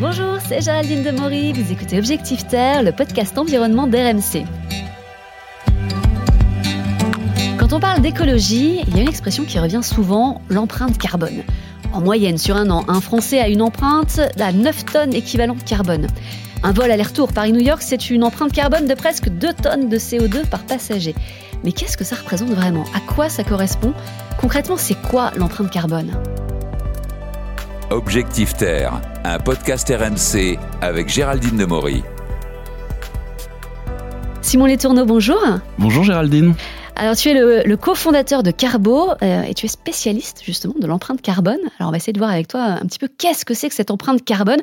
Bonjour, c'est Géraldine Demory, vous écoutez Objectif Terre, le podcast environnement d'RMC. Quand on parle d'écologie, il y a une expression qui revient souvent, l'empreinte carbone. En moyenne, sur un an, un Français a une empreinte à 9 tonnes équivalent carbone. Un vol aller-retour Paris-New York, c'est une empreinte carbone de presque 2 tonnes de CO2 par passager. Mais qu'est-ce que ça représente vraiment? À quoi ça correspond? Concrètement, c'est quoi l'empreinte carbone? Objectif Terre, un podcast RMC avec Géraldine Demory. Simon Letourneau, bonjour. Bonjour Géraldine. Alors, tu es le, cofondateur de Carbo euh, et tu es spécialiste justement de l'empreinte carbone. Alors, on va essayer de voir avec toi un petit peu qu'est-ce que c'est que cette empreinte carbone.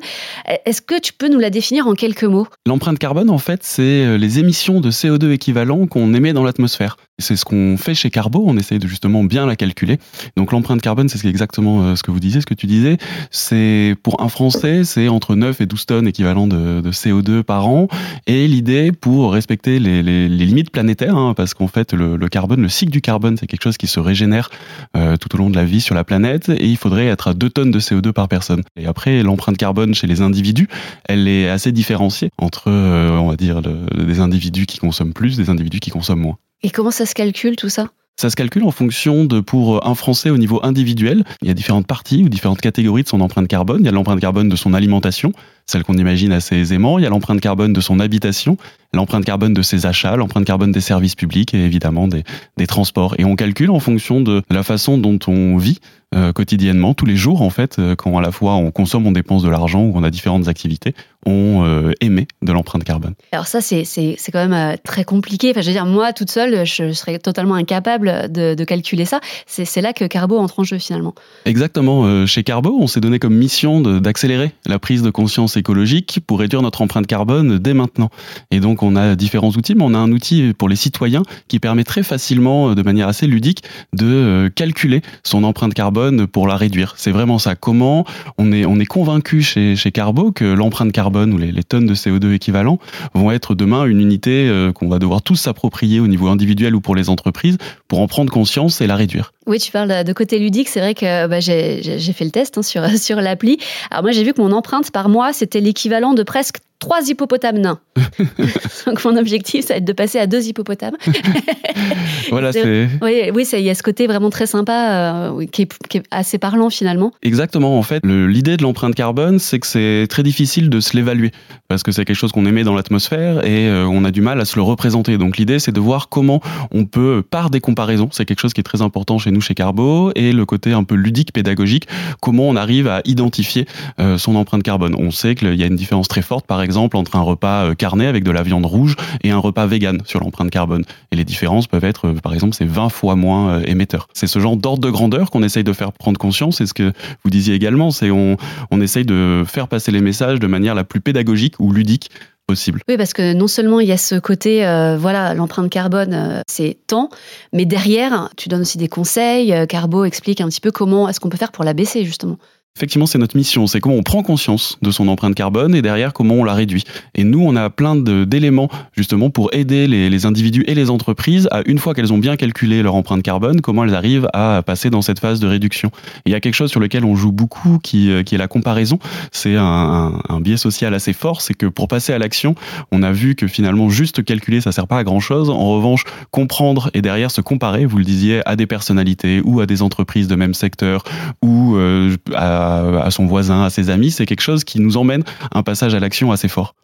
Est-ce que tu peux nous la définir en quelques mots? L'empreinte carbone, en fait, c'est euh, les émissions de CO2 équivalent qu'on émet dans l'atmosphère. C'est ce qu'on fait chez Carbo, on essaye de justement bien la calculer. Donc l'empreinte carbone, c'est exactement euh, ce que vous disiez, ce que tu disais. C'est pour un Français, c'est entre 9 et 12 tonnes équivalent de, CO2 par an. Et l'idée, pour respecter les, limites planétaires, hein, parce qu'en fait le, carbone, le cycle du carbone, c'est quelque chose qui se régénère euh, tout au long de la vie sur la planète, et il faudrait être à 2 tonnes de CO2 par personne. Et après, l'empreinte carbone chez les individus, elle est assez différenciée entre, euh, on va dire, des individus qui consomment plus, des individus qui consomment moins. Et comment ça se calcule tout ça? Ça se calcule en fonction de, pour un Français au niveau individuel, il y a différentes parties ou différentes catégories de son empreinte carbone. Il y a l'empreinte carbone de son alimentation, celle qu'on imagine assez aisément. Il y a l'empreinte carbone de son habitation, l'empreinte carbone de ses achats, l'empreinte carbone des services publics et évidemment des, des, transports. Et on calcule en fonction de la façon dont on vit euh, quotidiennement, tous les jours en fait, euh, quand à la fois on consomme, on dépense de l'argent ou on a différentes activités, on euh, émet de l'empreinte carbone. Alors ça, c'est quand même très compliqué. Enfin, je veux dire, moi, toute seule, je serais totalement incapable de, de calculer ça. C'est là que Carbo entre en jeu finalement. Exactement. chez Carbo, on s'est donné comme mission d'accélérer la prise de conscience écologique pour réduire notre empreinte carbone dès maintenant. Et donc, on a différents outils, mais on a un outil pour les citoyens qui permet très facilement, de manière assez ludique, de calculer son empreinte carbone pour la réduire. C'est vraiment ça. Comment on est, on est convaincu chez, chez Carbo que l'empreinte carbone ou les, tonnes de CO2 équivalents vont être demain une unité euh, qu'on va devoir tous s'approprier au niveau individuel ou pour les entreprises pour en prendre conscience et la réduire. Oui, tu parles de côté ludique. C'est vrai que bah, j'ai fait le test hein, sur, sur l'appli. Alors moi, j'ai vu que mon empreinte par mois, c'était l'équivalent de presque trois hippopotames nains. Donc mon objectif, ça va être de passer à deux hippopotames. voilà, c'est. Oui, oui, il y a ce côté vraiment très sympa euh, qui, est, assez parlant finalement. Exactement. En fait, l'idée de l'empreinte carbone, c'est que c'est très difficile de se l'évaluer parce que c'est quelque chose qu'on émet dans l'atmosphère et euh, on a du mal à se le représenter. Donc l'idée, c'est de voir comment on peut, par des comparaisons, c'est quelque chose qui est très important chez nous chez Carbo et le côté un peu ludique, pédagogique, comment on arrive à identifier euh, son empreinte carbone. On sait qu'il y a une différence très forte, par exemple exemple entre un repas euh, carné avec de la viande rouge et un repas vegan sur l'empreinte carbone. Et les différences peuvent être, euh, par exemple, c'est 20 fois moins euh, émetteur. C'est ce genre d'ordre de grandeur qu'on essaye de faire prendre conscience. Et ce que vous disiez également, c'est on, on essaye de faire passer les messages de manière la plus pédagogique ou ludique Possible. Oui, parce que non seulement il y a ce côté, voilà, l'empreinte carbone, c'est temps, mais derrière, tu donnes aussi des conseils. Carbo explique un petit peu comment est-ce qu'on peut faire pour la baisser, justement. Effectivement, c'est notre mission. C'est comment on prend conscience de son empreinte carbone et derrière comment on la réduit. Et nous, on a plein d'éléments justement pour aider les, individus et les entreprises à, une fois qu'elles ont bien calculé leur empreinte carbone, comment elles arrivent à passer dans cette phase de réduction. il y a quelque chose sur lequel on joue beaucoup qui, euh, est la comparaison. C'est un, biais social assez fort. C'est que pour passer à l'action, on a vu que finalement juste calculer, ça sert pas à grand chose. En revanche, comprendre et derrière se comparer, vous le disiez, à des personnalités ou à des entreprises de même secteur ou euh, à à, son voisin, à ses amis, c'est quelque chose qui nous emmène un passage à l'action assez fort.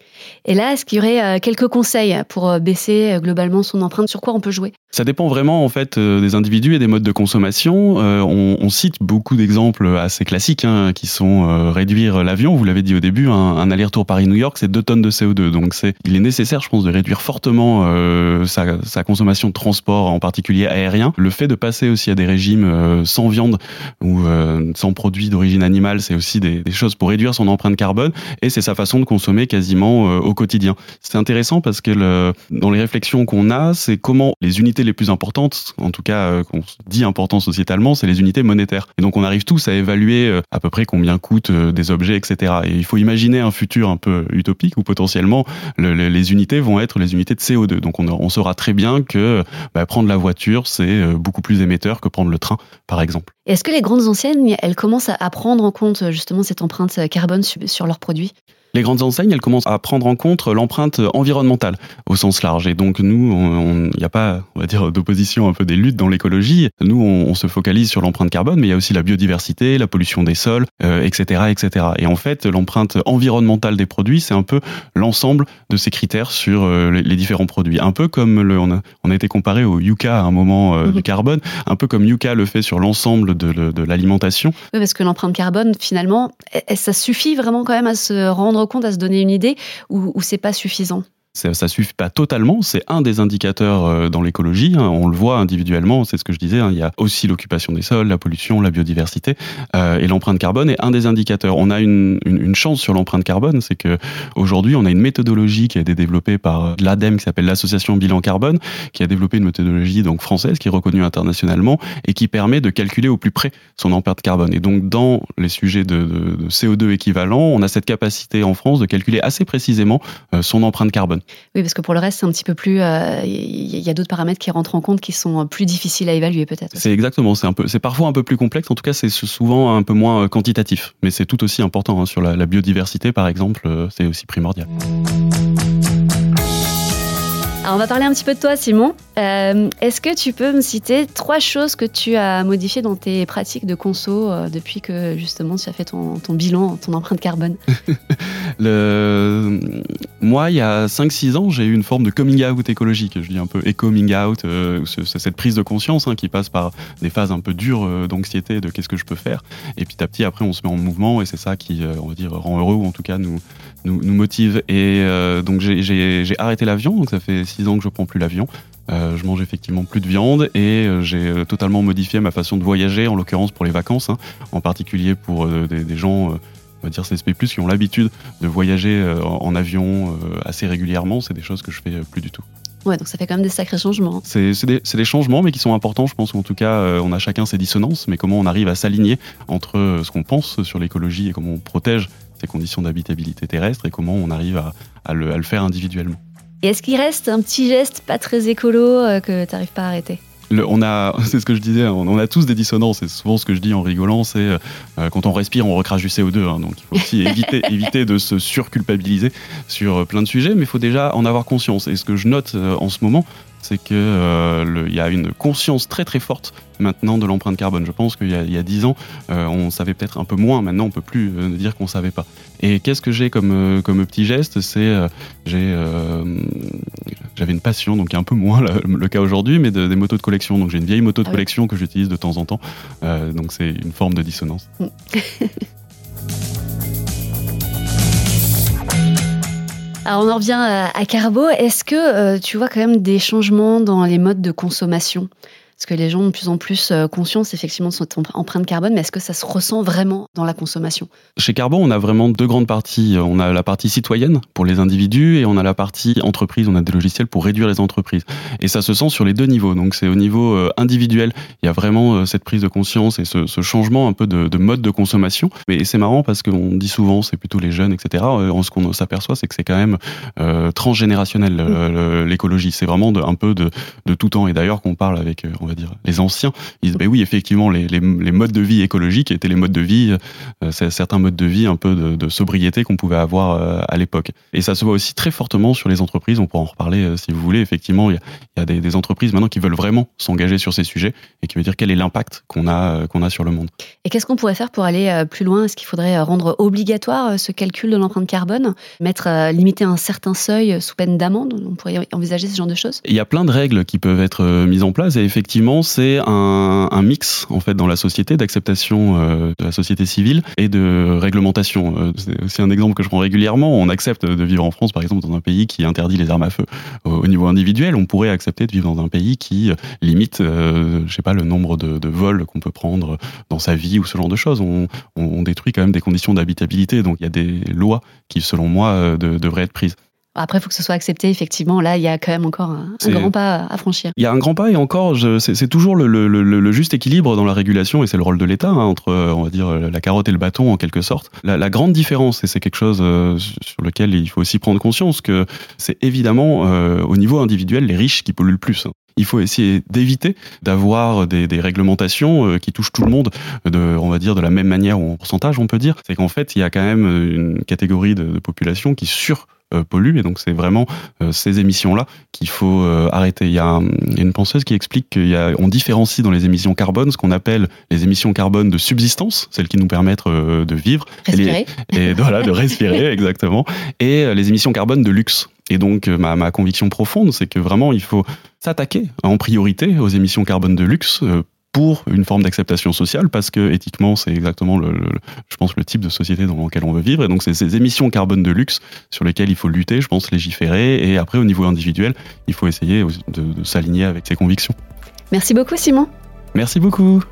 Et là, est-ce qu'il y aurait euh, quelques conseils pour euh, baisser euh, globalement son empreinte? Sur quoi on peut jouer? Ça dépend vraiment en fait des individus et des modes de consommation. On, cite beaucoup d'exemples assez classiques hein, qui sont réduire l'avion. Vous l'avez dit au début, un, aller-retour Paris-New York, c'est 2 tonnes de CO2. Donc c'est, il est nécessaire, je pense, de réduire fortement sa, sa, consommation de transport, en particulier aérien. Le fait de passer aussi à des régimes sans viande ou sans produits d'origine animale, c'est aussi des, choses pour réduire son empreinte carbone. Et c'est sa façon de consommer quasiment euh, au quotidien. C'est intéressant parce que dans les réflexions qu'on a, c'est comment les unités les plus importantes, en tout cas euh, qu'on dit importantes sociétalement, c'est les unités monétaires. Et donc on arrive tous à évaluer euh, à peu près combien coûtent des objets, etc. Et il faut imaginer un futur un peu utopique où potentiellement le, les unités vont être les unités de CO2. Donc on, saura très bien que bah, prendre la voiture, c'est beaucoup plus émetteur que prendre le train, par exemple. Est-ce que les grandes enseignes, elles commencent à prendre en compte justement cette empreinte carbone sur leurs produits les grandes enseignes, elles commencent à prendre en compte l'empreinte environnementale au sens large. Et donc nous, il n'y a pas, on va dire, d'opposition un peu des luttes dans l'écologie. Nous, on, on, se focalise sur l'empreinte carbone, mais il y a aussi la biodiversité, la pollution des sols, euh, etc., etc. Et en fait, l'empreinte environnementale des produits, c'est un peu l'ensemble de ces critères sur euh, les, différents produits. Un peu comme le, on, a, on a été comparé au Yucca à un moment euh, du mhm. carbone, un peu comme Yucca le fait sur l'ensemble de, de l'alimentation. Oui, parce que l'empreinte carbone, finalement, ça suffit vraiment quand même à se rendre compte, à se donner une idée, ou, ou c'est pas suffisant? Ça, ça suffit pas totalement, c'est un des indicateurs euh, dans l'écologie, hein. on le voit individuellement, c'est ce que je disais, hein. il y a aussi l'occupation des sols, la pollution, la biodiversité, euh, et l'empreinte carbone est un des indicateurs. On a une, une, une chance sur l'empreinte carbone, c'est que aujourd'hui on a une méthodologie qui a été développée par l'ADEME, qui s'appelle l'Association Bilan Carbone, qui a développé une méthodologie donc française, qui est reconnue internationalement, et qui permet de calculer au plus près son empreinte carbone. Et donc dans les sujets de, de, de CO2 équivalent, on a cette capacité en France de calculer assez précisément euh, son empreinte carbone. Oui, parce que pour le reste, c'est un petit peu plus. Il euh, y a d'autres paramètres qui rentrent en compte qui sont plus difficiles à évaluer, peut-être. C'est exactement. C'est un peu. C'est parfois un peu plus complexe. En tout cas, c'est souvent un peu moins euh, quantitatif. Mais c'est tout aussi important hein. sur la, la, biodiversité, par exemple. Euh, c'est aussi primordial. Alors on va parler un petit peu de toi, Simon. Euh, Est-ce que tu peux me citer trois choses que tu as modifiées dans tes pratiques de conso euh, depuis que justement tu as fait ton, bilan, ton empreinte carbone? Le... Moi, il y a 5-6 ans, j'ai eu une forme de coming out écologique. Je dis un peu éco-coming out. Euh, c'est cette prise de conscience hein, qui passe par des phases un peu dures euh, d'anxiété de qu'est-ce que je peux faire. Et petit à petit, après, on se met en mouvement et c'est ça qui, on va dire, rend heureux ou en tout cas nous, motive. Et donc j'ai arrêté l'avion, donc ça fait six ans que je prends plus l'avion. Euh, je mange effectivement plus de viande et euh, j'ai euh, totalement modifié ma façon de voyager, en l'occurrence pour les vacances, hein, en particulier pour euh, des, des, gens, euh, on va dire CSP+, qui ont l'habitude de voyager en, en, avion assez régulièrement. C'est des choses que je fais plus du tout. Ouais, donc ça fait quand même des sacrés changements. C'est des, des, changements, mais qui sont importants. Je pense qu'en tout cas, on a chacun ses dissonances, mais comment on arrive à s'aligner entre ce qu'on pense sur l'écologie et comment on protège ces conditions d'habitabilité terrestre et comment on arrive à, à, le, à le, faire individuellement. Et est-ce qu'il reste un petit geste pas très écolo euh, que tu n'arrives pas à arrêter? Le, on a, c'est ce que je disais, on, on, a tous des dissonances. Et souvent, ce que je dis en rigolant, c'est euh, quand on respire, on recrache du CO2. Hein, donc, il faut aussi éviter, éviter de se surculpabiliser sur euh, plein de sujets, mais il faut déjà en avoir conscience. Et ce que je note euh, en ce moment, c'est qu'il euh, y a une conscience très très forte maintenant de l'empreinte carbone. Je pense qu'il y a dix ans, euh, on savait peut-être un peu moins. Maintenant, on peut plus euh, dire qu'on savait pas. Et qu'est-ce que j'ai comme comme petit geste? C'est j'ai j'avais une passion, donc un peu moins le, le cas aujourd'hui, mais de, des motos de collection. Donc j'ai une vieille moto de ah collection que j'utilise de temps en temps. donc c'est une forme de dissonance. Alors on en revient à Carbo. Est-ce que euh, tu vois quand même des changements dans les modes de consommation? Parce que les gens ont de plus en plus euh, conscience effectivement de cette empreinte carbone, mais est-ce que ça se ressent vraiment dans la consommation? Chez Carbo, on a vraiment deux grandes parties. On a la partie citoyenne pour les individus et on a la partie entreprise. On a des logiciels pour réduire les entreprises. Et ça se sent sur les deux niveaux. Donc c'est au niveau euh, individuel, il y a vraiment cette prise de conscience et ce, ce changement un peu de, de, mode de consommation. Mais c'est marrant parce qu'on dit souvent c'est plutôt les jeunes, etc. Ce qu'on s'aperçoit, c'est que c'est quand même euh, transgénérationnel euh, l'écologie. C'est vraiment de, un peu de, de tout temps. Et d'ailleurs, qu'on parle avec, on va dire, les anciens, ils disent, ben oui, effectivement, les, les, les, modes de vie écologiques étaient les modes de vie, euh, certains modes de vie un peu de, de sobriété qu'on pouvait avoir euh, à l'époque. Et ça se voit aussi très fortement sur les entreprises. On pourra en reparler euh, si vous voulez. Effectivement, il y a, il y a des, des, entreprises maintenant qui veulent vraiment s'engager sur ces sujets et qui veut dire quel est l'impact qu'on a, qu'on a sur le monde. Et qu'est-ce qu'on pourrait faire pour aller plus loin? Est-ce qu'il faudrait rendre obligatoire ce calcul de l'empreinte carbone? Mettre, limiter un certain seuil sous peine d'amende? On pourrait envisager ce genre de choses? Il y a plein de règles qui peuvent être mises en place et effectivement, effectivement, c'est un, mix en fait dans la société d'acceptation euh, de la société civile et de réglementation. Euh, c'est aussi un exemple que je prends régulièrement. On accepte de vivre en France, par exemple, dans un pays qui interdit les armes à feu au, niveau individuel. On pourrait accepter de vivre dans un pays qui limite, euh, je sais pas, le nombre de, vols qu'on peut prendre dans sa vie ou ce genre de choses. On, détruit quand même des conditions d'habitabilité. Donc il y a des lois qui, selon moi, de, devraient être prises. Après, il faut que ce soit accepté, effectivement. Là, il y a quand même encore un, grand pas à franchir. Il y a un grand pas et encore, c'est toujours le, le, le, juste équilibre dans la régulation et c'est le rôle de l'État, hein, entre, on va dire, la carotte et le bâton en quelque sorte. La, la grande différence, et c'est quelque chose euh, sur lequel il faut aussi prendre conscience, que c'est évidemment euh, au niveau individuel les riches qui polluent le plus. Hein. Il faut essayer d'éviter d'avoir des, des, réglementations euh, qui touchent tout le monde, de, on va dire de la même manière ou en pourcentage, on peut dire. C'est qu'en fait, il y a quand même une catégorie de, de population qui sur polluent. Et donc, c'est vraiment euh, ces émissions-là qu'il faut euh, arrêter. Il y, a, une penseuse qui explique qu'on différencie dans les émissions carbone ce qu'on appelle les émissions carbone de subsistance, celles qui nous permettent de vivre. Respirer. Et, voilà, de respirer, exactement. Et les émissions carbone de luxe. Et donc, ma, ma conviction profonde, c'est que vraiment, il faut s'attaquer en priorité aux émissions carbone de luxe pour une forme d'acceptation sociale parce que éthiquement c'est exactement le, je pense le type de société dans lequel on veut vivre. Et donc c'est ces émissions carbone de luxe sur lesquelles il faut lutter je pense légiférer. Et après au niveau individuel il faut essayer de, de s'aligner avec ses convictions. Merci beaucoup Simon. Merci beaucoup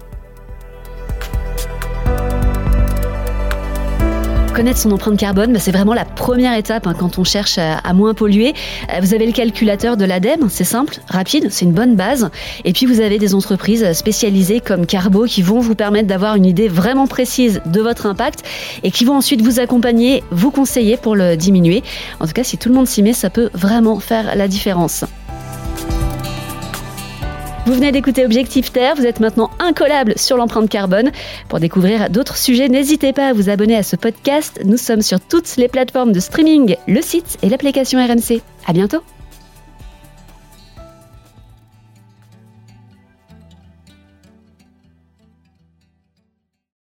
Connaître son empreinte carbone, bah, c'est vraiment la première étape hein, quand on cherche à, moins polluer. Euh, vous avez le calculateur de l'ADEME, c'est simple, rapide, c'est une bonne base. Et puis vous avez des entreprises spécialisées comme Carbo qui vont vous permettre d'avoir une idée vraiment précise de votre impact et qui vont ensuite vous accompagner, vous conseiller pour le diminuer. En tout cas, si tout le monde s'y met, ça peut vraiment faire la différence. Vous venez d'écouter Objectif Terre, vous êtes maintenant incollable sur l'empreinte carbone. Pour découvrir d'autres sujets, n'hésitez pas à vous abonner à ce podcast. Nous sommes sur toutes les plateformes de streaming, le site et l'application RMC. À bientôt!